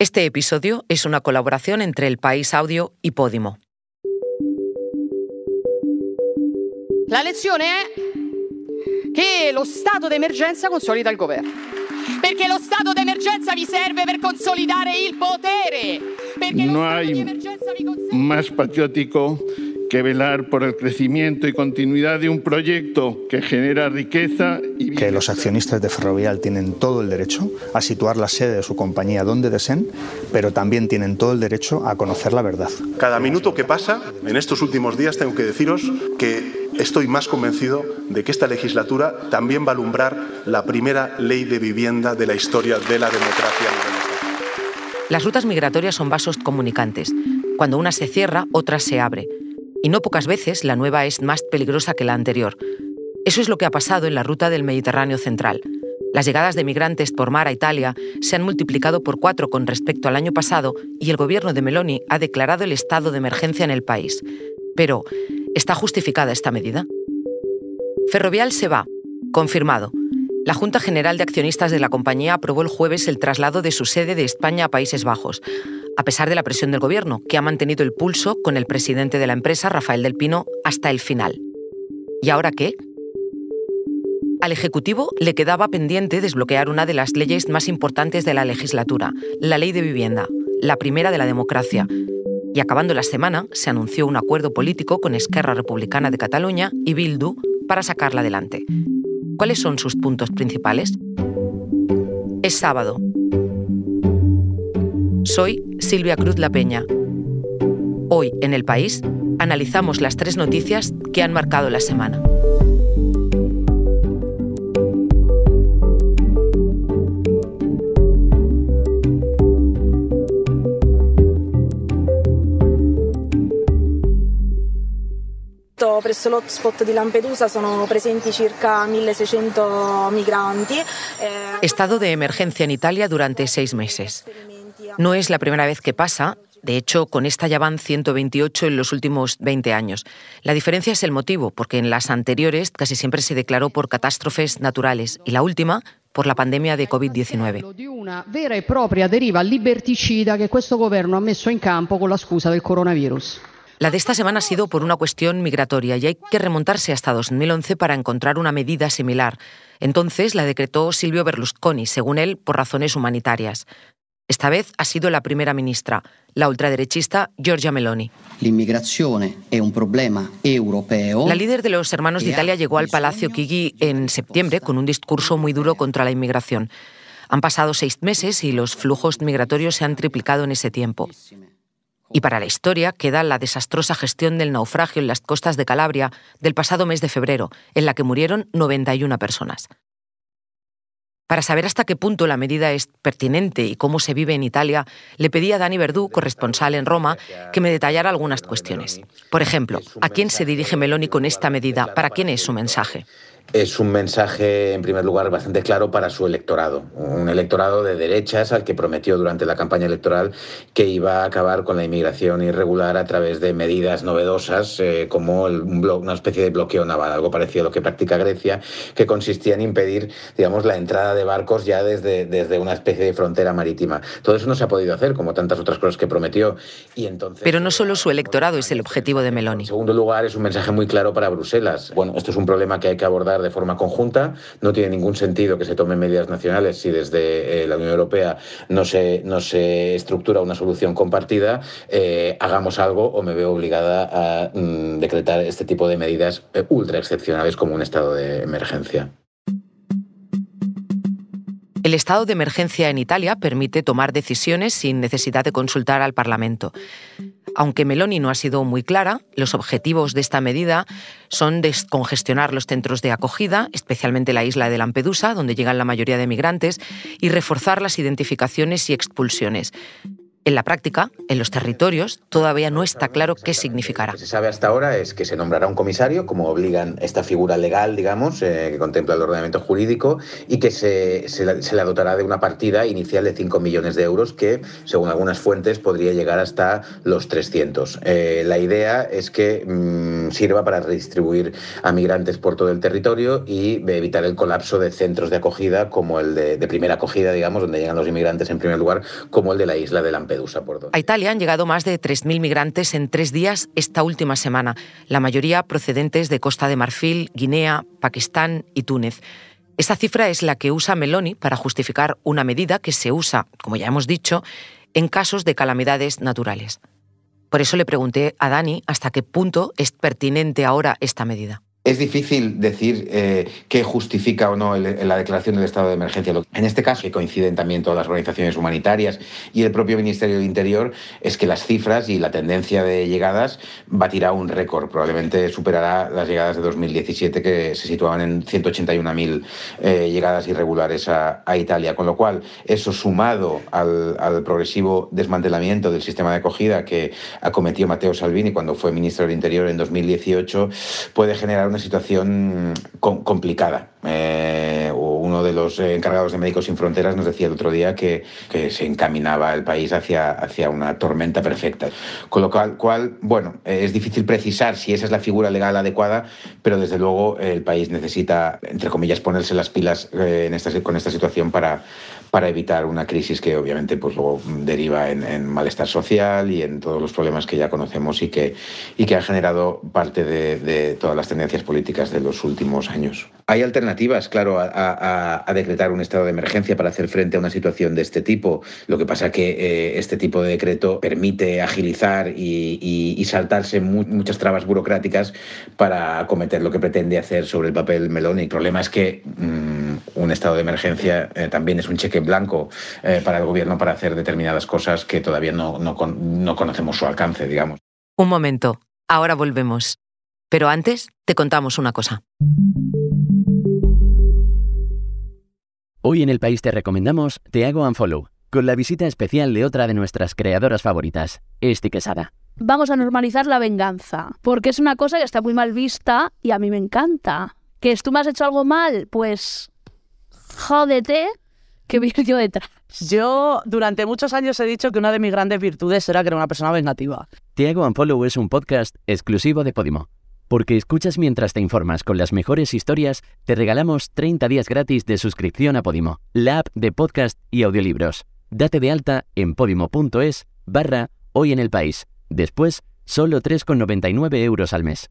Este episodio es una colaboración entre El País Audio y Podimo. La lezione è che lo stato d'emergenza consolida il governo. Perché lo stato d'emergenza vi serve per consolidare il potere. Perché no hay más patriótico que velar por el crecimiento y continuidad de un proyecto que genera riqueza y que los accionistas de Ferrovial tienen todo el derecho a situar la sede de su compañía donde deseen, pero también tienen todo el derecho a conocer la verdad. Cada minuto que pasa en estos últimos días tengo que deciros que estoy más convencido de que esta legislatura también va a alumbrar la primera ley de vivienda de la historia de la democracia. Las rutas migratorias son vasos comunicantes. Cuando una se cierra, otra se abre y no pocas veces la nueva es más peligrosa que la anterior. Eso es lo que ha pasado en la ruta del Mediterráneo central. Las llegadas de migrantes por mar a Italia se han multiplicado por cuatro con respecto al año pasado y el gobierno de Meloni ha declarado el estado de emergencia en el país. Pero, ¿está justificada esta medida? Ferrovial se va, confirmado. La Junta General de Accionistas de la compañía aprobó el jueves el traslado de su sede de España a Países Bajos a pesar de la presión del gobierno, que ha mantenido el pulso con el presidente de la empresa, Rafael del Pino, hasta el final. ¿Y ahora qué? Al Ejecutivo le quedaba pendiente desbloquear una de las leyes más importantes de la legislatura, la Ley de Vivienda, la primera de la democracia. Y acabando la semana, se anunció un acuerdo político con Esquerra Republicana de Cataluña y Bildu para sacarla adelante. ¿Cuáles son sus puntos principales? Es sábado, soy Silvia Cruz La Peña. Hoy, en el país, analizamos las tres noticias que han marcado la semana. presso l'hotspot di Lampedusa sono presenti circa 1.600 migranti. Estado de emergencia en Italia durante seis meses. No es la primera vez que pasa. De hecho, con esta ya van 128 en los últimos 20 años. La diferencia es el motivo, porque en las anteriores casi siempre se declaró por catástrofes naturales y la última por la pandemia de COVID-19. Di una vera e propria deriva liberticida que este gobierno ha messo in campo con la excusa del coronavirus. La de esta semana ha sido por una cuestión migratoria y hay que remontarse hasta 2011 para encontrar una medida similar. Entonces la decretó Silvio Berlusconi, según él, por razones humanitarias. Esta vez ha sido la primera ministra, la ultraderechista Giorgia Meloni. un problema europeo. La líder de los Hermanos de Italia llegó al Palacio Chigi en septiembre con un discurso muy duro contra la inmigración. Han pasado seis meses y los flujos migratorios se han triplicado en ese tiempo. Y para la historia queda la desastrosa gestión del naufragio en las costas de Calabria del pasado mes de febrero, en la que murieron 91 personas. Para saber hasta qué punto la medida es pertinente y cómo se vive en Italia, le pedí a Dani Verdú, corresponsal en Roma, que me detallara algunas cuestiones. Por ejemplo, ¿a quién se dirige Meloni con esta medida? ¿Para quién es su mensaje? Es un mensaje, en primer lugar, bastante claro para su electorado. Un electorado de derechas al que prometió durante la campaña electoral que iba a acabar con la inmigración irregular a través de medidas novedosas eh, como una especie de bloqueo naval, algo parecido a lo que practica Grecia, que consistía en impedir, digamos, la entrada de barcos ya desde, desde una especie de frontera marítima. Todo eso no se ha podido hacer, como tantas otras cosas que prometió. Y entonces, Pero no solo su electorado es el objetivo de Meloni. En segundo lugar, es un mensaje muy claro para Bruselas. Bueno, esto es un problema que hay que abordar de forma conjunta. No tiene ningún sentido que se tomen medidas nacionales si desde eh, la Unión Europea no se, no se estructura una solución compartida. Eh, hagamos algo o me veo obligada a mm, decretar este tipo de medidas eh, ultra excepcionales como un estado de emergencia. El estado de emergencia en Italia permite tomar decisiones sin necesidad de consultar al Parlamento. Aunque Meloni no ha sido muy clara, los objetivos de esta medida son descongestionar los centros de acogida, especialmente la isla de Lampedusa, donde llegan la mayoría de migrantes, y reforzar las identificaciones y expulsiones. En la práctica, en los territorios, todavía no está claro qué significará. Lo que se sabe hasta ahora es que se nombrará un comisario, como obligan esta figura legal, digamos, eh, que contempla el ordenamiento jurídico, y que se, se, le dotará de una partida inicial de 5 millones de euros, que, según algunas fuentes, podría llegar hasta los 300. Eh, la idea es que mmm, sirva para redistribuir a migrantes por todo el territorio y evitar el colapso de centros de acogida, como el de, de primera acogida, digamos, donde llegan los inmigrantes en primer lugar, como el de la isla de Lampedusa. A Italia han llegado más de 3.000 migrantes en tres días esta última semana, la mayoría procedentes de Costa de Marfil, Guinea, Pakistán y Túnez. Esa cifra es la que usa Meloni para justificar una medida que se usa, como ya hemos dicho, en casos de calamidades naturales. Por eso le pregunté a Dani hasta qué punto es pertinente ahora esta medida. Es difícil decir eh, qué justifica o no la declaración del estado de emergencia. En este caso, que coinciden también todas las organizaciones humanitarias y el propio Ministerio del Interior, es que las cifras y la tendencia de llegadas batirá un récord. Probablemente superará las llegadas de 2017, que se situaban en 181.000 eh, llegadas irregulares a, Italia. Con lo cual, eso sumado al, al, progresivo desmantelamiento del sistema de acogida que acometió Matteo Salvini cuando fue ministro del Interior en 2018, puede generar una situación complicada. Eh, uno de los encargados de Médicos Sin Fronteras nos decía el otro día que, que, se encaminaba el país hacia, hacia una tormenta perfecta. Con lo cual, cual, bueno, es difícil precisar si esa es la figura legal adecuada, pero desde luego el país necesita, entre comillas, ponerse las pilas eh, en esta, con esta situación para, para evitar una crisis que obviamente pues, luego deriva en, en, malestar social y en todos los problemas que ya conocemos y que, y que han generado parte de, de todas las tendencias políticas de los últimos años. Hay alternativas, claro, a, a, a, decretar un estado de emergencia para hacer frente a una situación de este tipo. Lo que pasa que eh, este tipo de decreto permite agilizar y, y, y saltarse mu muchas trabas burocráticas para acometer lo que pretende hacer sobre el papel melón. Y el problema es que mmm, un estado de emergencia eh, también es un cheque en blanco eh, para el gobierno para hacer determinadas cosas que todavía no, no, no conocemos su alcance, digamos. Un momento, ahora volvemos. Pero antes te contamos una cosa. Hoy en el país te recomendamos Te hago unfollow, con la visita especial de otra de nuestras creadoras favoritas, Esti Quesada. Vamos a normalizar la venganza, porque es una cosa que está muy mal vista y a mí me encanta. Que tú me has hecho algo mal, pues jódete, que voy yo detrás. Yo durante muchos años he dicho que una de mis grandes virtudes era que era una persona vengativa. Hago unfollow es un podcast exclusivo de Podimo. Porque escuchas mientras te informas con las mejores historias, te regalamos 30 días gratis de suscripción a Podimo, la app de podcast y audiolibros. Date de alta en podimo.es barra hoy en el país. Después, solo 3,99 euros al mes.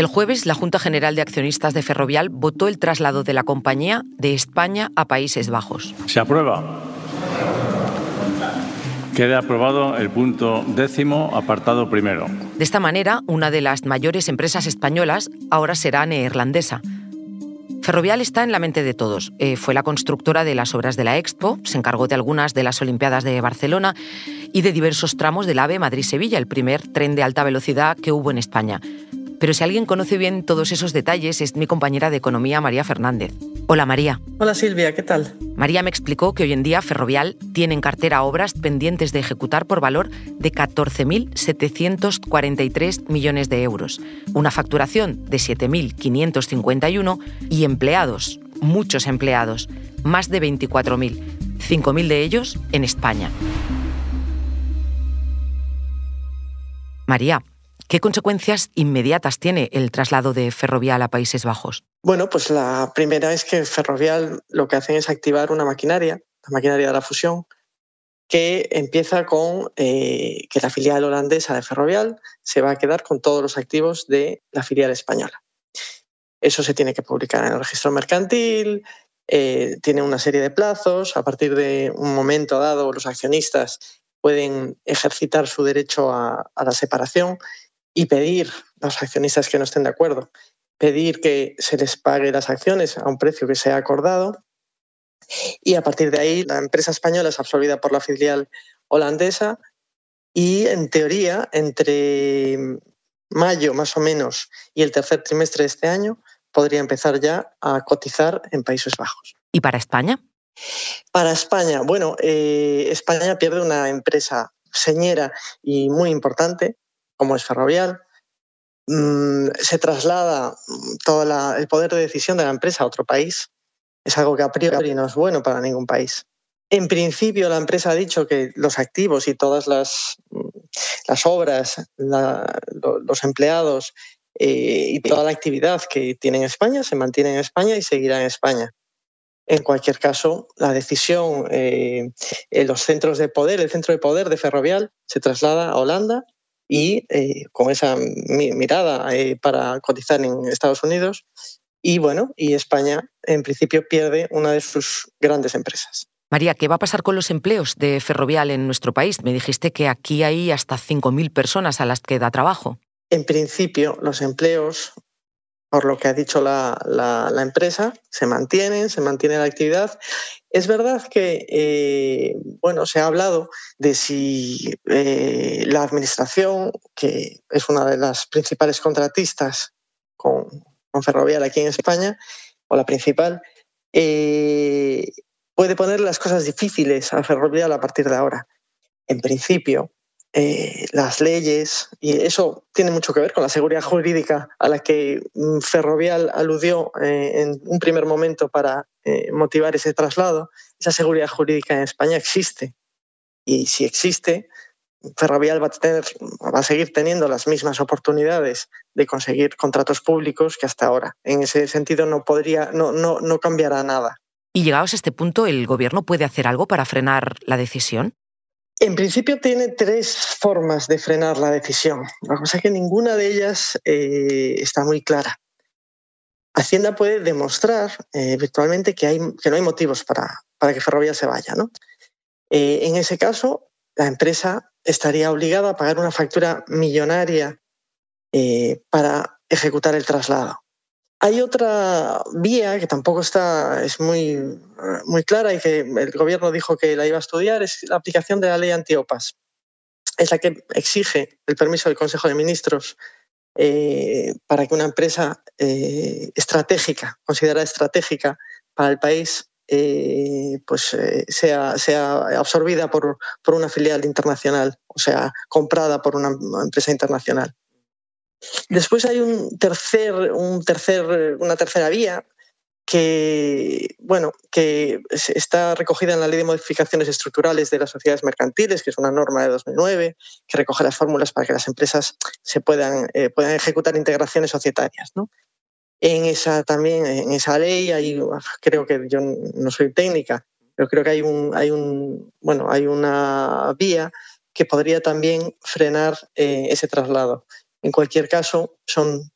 El jueves, la Junta General de Accionistas de Ferrovial votó el traslado de la compañía de España a Países Bajos. Se aprueba. Queda aprobado el punto décimo, apartado primero. De esta manera, una de las mayores empresas españolas ahora será neerlandesa. Ferrovial está en la mente de todos. Eh, fue la constructora de las obras de la Expo, se encargó de algunas de las Olimpiadas de Barcelona y de diversos tramos del AVE Madrid-Sevilla, el primer tren de alta velocidad que hubo en España. Pero si alguien conoce bien todos esos detalles es mi compañera de economía, María Fernández. Hola María. Hola Silvia, ¿qué tal? María me explicó que hoy en día Ferrovial tiene en cartera obras pendientes de ejecutar por valor de 14.743 millones de euros, una facturación de 7.551 y empleados, muchos empleados, más de 24.000, 5.000 de ellos en España. María, ¿Qué consecuencias inmediatas tiene el traslado de Ferrovial a Países Bajos? Bueno, pues la primera es que Ferrovial lo que hacen es activar una maquinaria, la maquinaria de la fusión, que empieza con eh, que la filial holandesa de Ferrovial se va a quedar con todos los activos de la filial española. Eso se tiene que publicar en el registro mercantil, eh, tiene una serie de plazos, a partir de un momento dado los accionistas pueden ejercitar su derecho a, a la separación y pedir a los accionistas que no estén de acuerdo, pedir que se les pague las acciones a un precio que sea acordado y a partir de ahí la empresa española es absorbida por la filial holandesa y en teoría entre mayo más o menos y el tercer trimestre de este año podría empezar ya a cotizar en Países Bajos. ¿Y para España? Para España, bueno, eh, España pierde una empresa señera y muy importante, como es Ferrovial. Mm, se traslada todo el poder de decisión de la empresa a otro país. Es algo que a priori no es bueno para ningún país. En principio, la empresa ha dicho que los activos y todas las, las obras, los empleados eh, y toda la actividad que tiene en España se mantiene en España y seguirá en España. En cualquier caso, la decisión, eh, en los centros de poder, el centro de poder de Ferrovial se traslada a Holanda y eh, con esa mirada para cotizar en Estados Unidos. Y bueno, y España en principio pierde una de sus grandes empresas. María, ¿qué va a pasar con los empleos de Ferrovial en nuestro país? Me dijiste que aquí hay hasta 5.000 personas a las que da trabajo. En principio, los empleos, por lo que ha dicho la, empresa, se mantienen, se mantiene la actividad. Es verdad que, eh, bueno, se ha hablado de si eh, la administración, que es una de las principales contratistas con, Ferrovial aquí en España, o la principal, eh, puede poner las cosas difíciles a Ferrovial a partir de ahora. En principio, eh, las leyes, y eso tiene mucho que ver con la seguridad jurídica a la que mm, Ferrovial aludió eh, en un primer momento para eh, motivar ese traslado, esa seguridad jurídica en España existe. Y si existe, Ferrovial va a, tener, va a seguir teniendo las mismas oportunidades de conseguir contratos públicos que hasta ahora. En ese sentido no podría, no, no, no cambiará nada. Y llegados a este punto, ¿el gobierno puede hacer algo para frenar la decisión? En principio tiene tres formas de frenar la decisión. La cosa es que ninguna de ellas eh, está muy clara. Hacienda puede demostrar eh, virtualmente que, no hay motivos para, que Ferrovial se vaya. Eh, en ese caso, la empresa estaría obligada a pagar una factura millonaria para ejecutar el traslado. Hay otra vía que tampoco está, es muy, muy clara y que el gobierno dijo que la iba a estudiar, es la aplicación de la ley antiopas. Es la que exige el permiso del Consejo de Ministros eh, para que una empresa eh, estratégica, considerada estratégica para el país, eh, pues sea, sea absorbida por, por una filial internacional, o sea, comprada por una empresa internacional. Después hay un tercer, un tercer, una tercera vía que, bueno, que está recogida en la Ley de Modificaciones Estructurales de las Sociedades Mercantiles, que es una norma de 2009, que recoge las fórmulas para que las empresas se puedan, eh, puedan ejecutar integraciones societarias. ¿no? En esa también, en esa ley, hay, creo que yo no soy técnica, pero creo que hay un, hay un, bueno, hay una vía que podría también frenar eh, ese traslado. En cualquier caso, son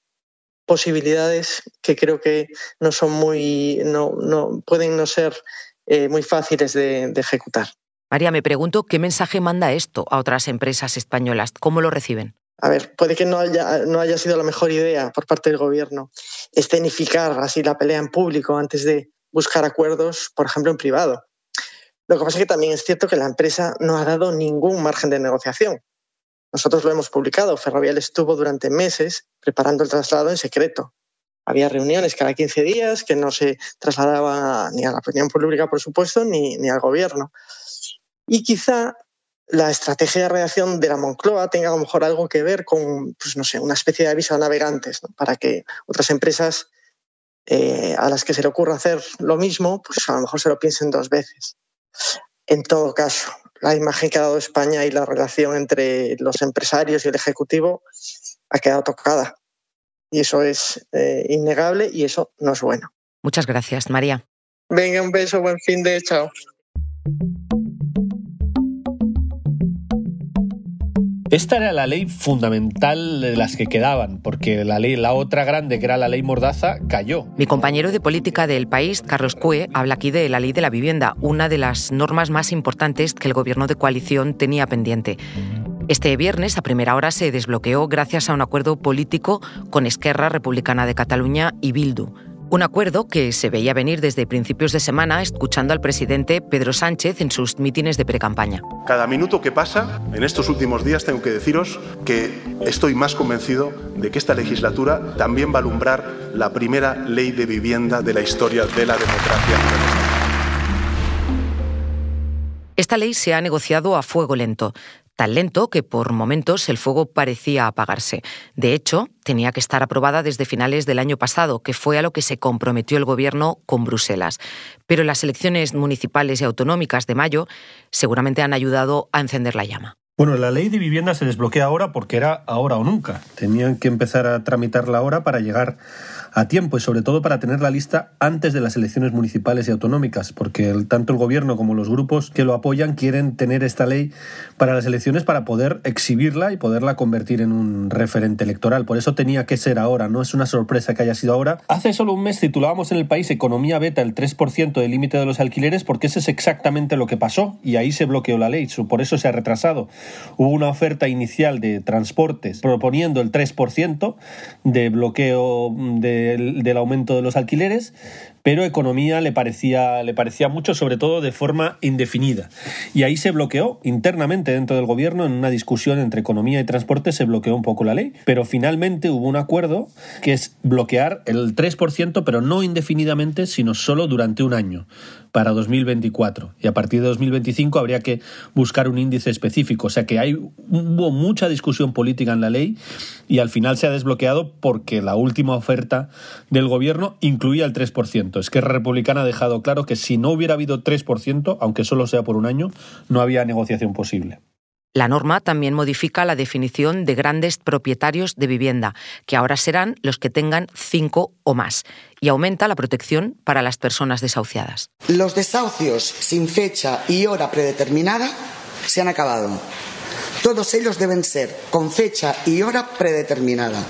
posibilidades que creo que no son muy, no, no pueden no ser eh, muy fáciles de, ejecutar. María, me pregunto qué mensaje manda esto a otras empresas españolas, cómo lo reciben. A ver, puede que no haya, no haya sido la mejor idea por parte del gobierno escenificar así la pelea en público antes de buscar acuerdos, por ejemplo, en privado. Lo que pasa es que también es cierto que la empresa no ha dado ningún margen de negociación. Nosotros lo hemos publicado. Ferrovial estuvo durante meses preparando el traslado en secreto. Había reuniones cada 15 días que no se trasladaban ni a la opinión pública, por supuesto, ni, ni al gobierno. Y quizá la estrategia de reacción de la Moncloa tenga a lo mejor algo que ver con, pues no sé, una especie de aviso a navegantes, para que otras empresas eh, a las que se le ocurra hacer lo mismo, pues a lo mejor se lo piensen dos veces. En todo caso, la imagen que ha dado España y la relación entre los empresarios y el Ejecutivo ha quedado tocada. Y eso es eh, innegable y eso no es bueno. Muchas gracias, María. Venga, un beso, buen fin de chao. Esta era la ley fundamental de las que quedaban, porque la ley, la otra grande, que era la ley Mordaza, cayó. Mi compañero de política del país, Carlos Cue, habla aquí de la ley de la vivienda, una de las normas más importantes que el gobierno de coalición tenía pendiente. Este viernes, a primera hora, se desbloqueó gracias a un acuerdo político con Esquerra Republicana de Cataluña y Bildu. Un acuerdo que se veía venir desde principios de semana escuchando al presidente Pedro Sánchez en sus mítines de precampaña. Cada minuto que pasa, en estos últimos días tengo que deciros que estoy más convencido de que esta legislatura también va a alumbrar la primera ley de vivienda de la historia de la democracia. Esta ley se ha negociado a fuego lento, tan lento que por momentos el fuego parecía apagarse. De hecho, tenía que estar aprobada desde finales del año pasado, que fue a lo que se comprometió el Gobierno con Bruselas. Pero las elecciones municipales y autonómicas de mayo seguramente han ayudado a encender la llama. Bueno, la ley de vivienda se desbloquea ahora porque era ahora o nunca. Tenían que empezar a tramitarla ahora para llegar a tiempo y sobre todo para tener la lista antes de las elecciones municipales y autonómicas, porque tanto el gobierno como los grupos que lo apoyan quieren tener esta ley para las elecciones para poder exhibirla y poderla convertir en un referente electoral. Por eso tenía que ser ahora, no es una sorpresa que haya sido ahora. Hace solo un mes titulábamos en el país Economía beta el 3% del límite de los alquileres porque eso es exactamente lo que pasó y ahí se bloqueó la ley, por eso se ha retrasado. Hubo una oferta inicial de transportes proponiendo el 3% de bloqueo de del, aumento de los alquileres, pero economía le parecía, le parecía mucho, sobre todo de forma indefinida. Y ahí se bloqueó internamente dentro del gobierno, en una discusión entre economía y transporte, se bloqueó un poco la ley, pero finalmente hubo un acuerdo que es bloquear el 3%, pero no indefinidamente, sino solo durante un año para 2024 y a partir de 2025 habría que buscar un índice específico. O sea que hay, hubo mucha discusión política en la ley y al final se ha desbloqueado porque la última oferta del gobierno incluía el 3%. Es que Republicana ha dejado claro que si no hubiera habido 3%, aunque solo sea por un año, no había negociación posible. La norma también modifica la definición de grandes propietarios de vivienda, que ahora serán los que tengan cinco o más, y aumenta la protección para las personas desahuciadas. Los desahucios sin fecha y hora predeterminada se han acabado. Todos ellos deben ser con fecha y hora predeterminada.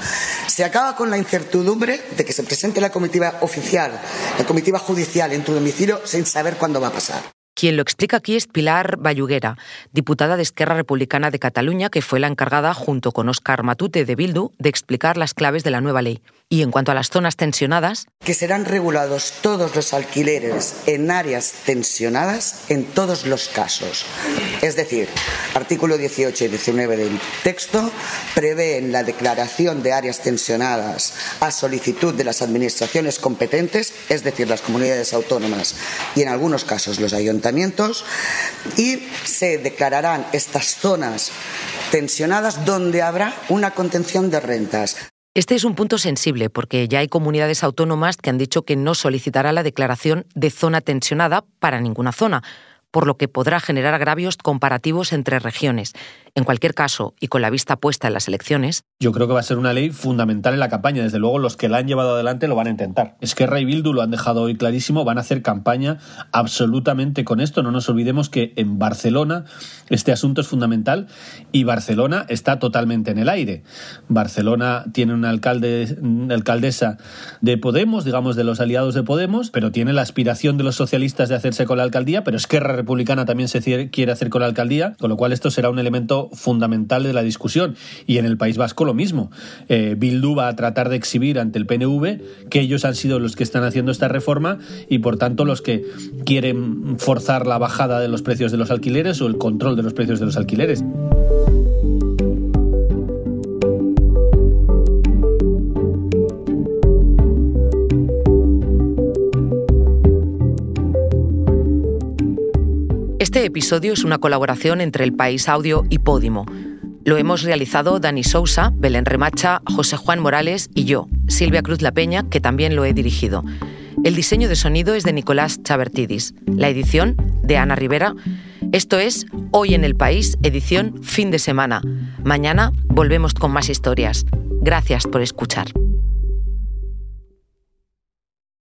Se acaba con la incertidumbre de que se presente la comitiva oficial, la comitiva judicial en tu domicilio sin saber cuándo va a pasar. Quien lo explica aquí es Pilar Bayuguera, diputada de Esquerra Republicana de Cataluña, que fue la encargada, junto con Óscar Matute de Bildu, de explicar las claves de la nueva ley. Y en cuanto a las zonas tensionadas... Que serán regulados todos los alquileres en áreas tensionadas en todos los casos. Es decir, artículo 18 y 19 del texto prevén la declaración de áreas tensionadas a solicitud de las administraciones competentes, es decir, las comunidades autónomas y en algunos casos los ayuntamientos, y se declararán estas zonas tensionadas donde habrá una contención de rentas. Este es un punto sensible porque ya hay comunidades autónomas que han dicho que no solicitará la declaración de zona tensionada para ninguna zona, por lo que podrá generar agravios comparativos entre regiones. En cualquier caso, y con la vista puesta en las elecciones... Yo creo que va a ser una ley fundamental en la campaña. Desde luego, los que la han llevado adelante lo van a intentar. Es que Ray Bildu lo han dejado hoy clarísimo, van a hacer campaña absolutamente con esto. No nos olvidemos que en Barcelona este asunto es fundamental y Barcelona está totalmente en el aire. Barcelona tiene una, alcalde, alcaldesa de Podemos, digamos de los aliados de Podemos, pero tiene la aspiración de los socialistas de hacerse con la alcaldía, pero Esquerra Republicana también se quiere hacer con la alcaldía, con lo cual esto será un fundamental de la discusión. Y en el País Vasco lo mismo. Eh, Bildu va a tratar de exhibir ante el PNV que ellos han sido los que están haciendo esta reforma y por tanto los que quieren forzar la bajada de los precios de los alquileres o el control de los precios de los alquileres. Este episodio es una colaboración entre El País Audio y Podimo. Lo hemos realizado Dani Sousa, Belén Remacha, José Juan Morales y yo, Silvia Cruz La Peña, que también lo he dirigido. El diseño de sonido es de Nicolás Chabertidis, la edición de Ana Rivera. Esto es Hoy en el País, edición fin de semana. Mañana volvemos con más historias. Gracias por escuchar.